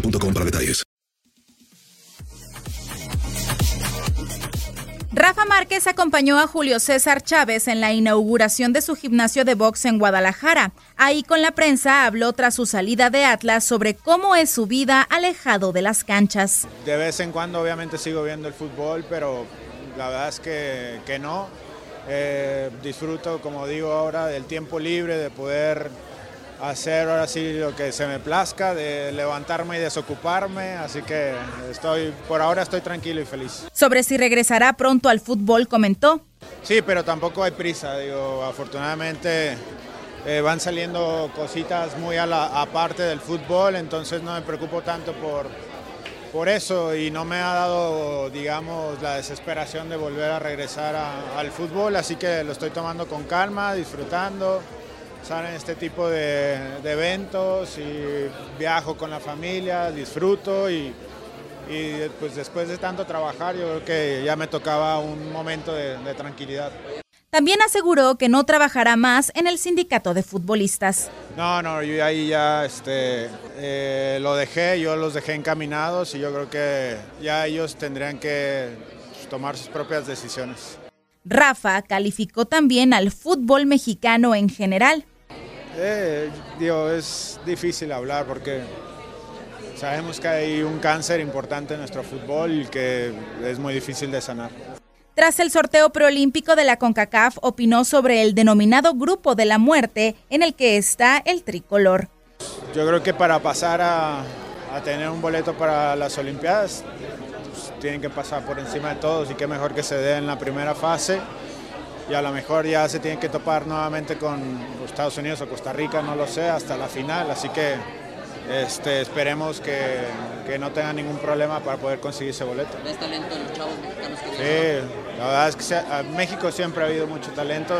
boostmobile.com para detalles. Rafa Márquez acompañó a Julio César Chávez en la inauguración de su gimnasio de box en Guadalajara. Ahí con la prensa habló tras su salida de Atlas sobre cómo es su vida alejado de las canchas. De vez en cuando obviamente sigo viendo el fútbol, pero la verdad es que, que no. Eh, disfruto, como digo ahora, del tiempo libre, de poder hacer ahora sí lo que se me plazca, de levantarme y desocuparme, así que estoy, por ahora estoy tranquilo y feliz. Sobre si regresará pronto al fútbol, comentó. Sí, pero tampoco hay prisa, digo, afortunadamente eh, van saliendo cositas muy a la aparte del fútbol, entonces no me preocupo tanto por, por eso y no me ha dado, digamos, la desesperación de volver a regresar a- al fútbol, así que lo estoy tomando con calma, disfrutando. Salen este tipo de, de eventos y viajo con la familia, disfruto y, y, pues después de tanto trabajar yo creo que ya me tocaba un momento de, de tranquilidad. También aseguró que no trabajará más en el sindicato de futbolistas. No, no, yo ahí ya este, eh, lo dejé, yo los dejé encaminados y yo creo que ya ellos tendrían que pues, tomar sus propias decisiones. Rafa calificó también al fútbol mexicano en general. Eh, digo, es difícil hablar porque sabemos que hay un cáncer importante en nuestro fútbol y que es muy difícil de sanar. Tras el sorteo preolímpico de la CONCACAF, opinó sobre el denominado Grupo de la Muerte en el que está el tricolor. Yo creo que para pasar a, a tener un boleto para las Olimpiadas pues, tienen que pasar por encima de todos y qué mejor que se dé en la primera fase y a lo mejor ya se tienen que topar nuevamente con Estados Unidos o Costa Rica, no lo sé, hasta la final, así que este, esperemos que, que no tengan ningún problema para poder conseguir ese boleto. ¿Ves talento en los chavos mexicanos que Sí, la verdad es que se- a México siempre ha habido mucho talento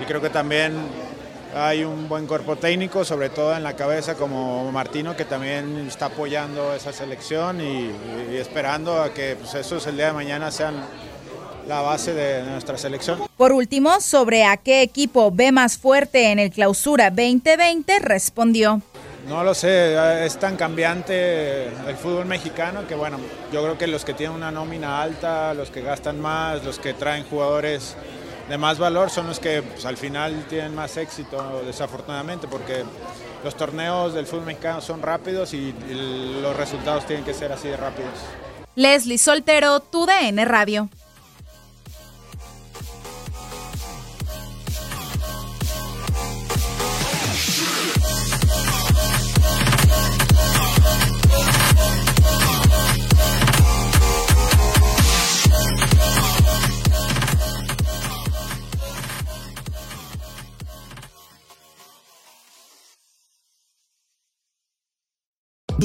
y creo que también hay un buen cuerpo técnico, sobre todo en la cabeza como Martino, que también está apoyando esa selección y, y esperando a que pues, esos el día de mañana sean la base de nuestra selección. Por último, sobre a qué equipo ve más fuerte en el Clausura 2020, respondió. No lo sé, es tan cambiante el fútbol mexicano que bueno, yo creo que los que tienen una nómina alta, los que gastan más, los que traen jugadores de más valor son los que pues, al final tienen más éxito, desafortunadamente, porque los torneos del fútbol mexicano son rápidos y, y los resultados tienen que ser así de rápidos. Leslie Soltero, tu DN Radio.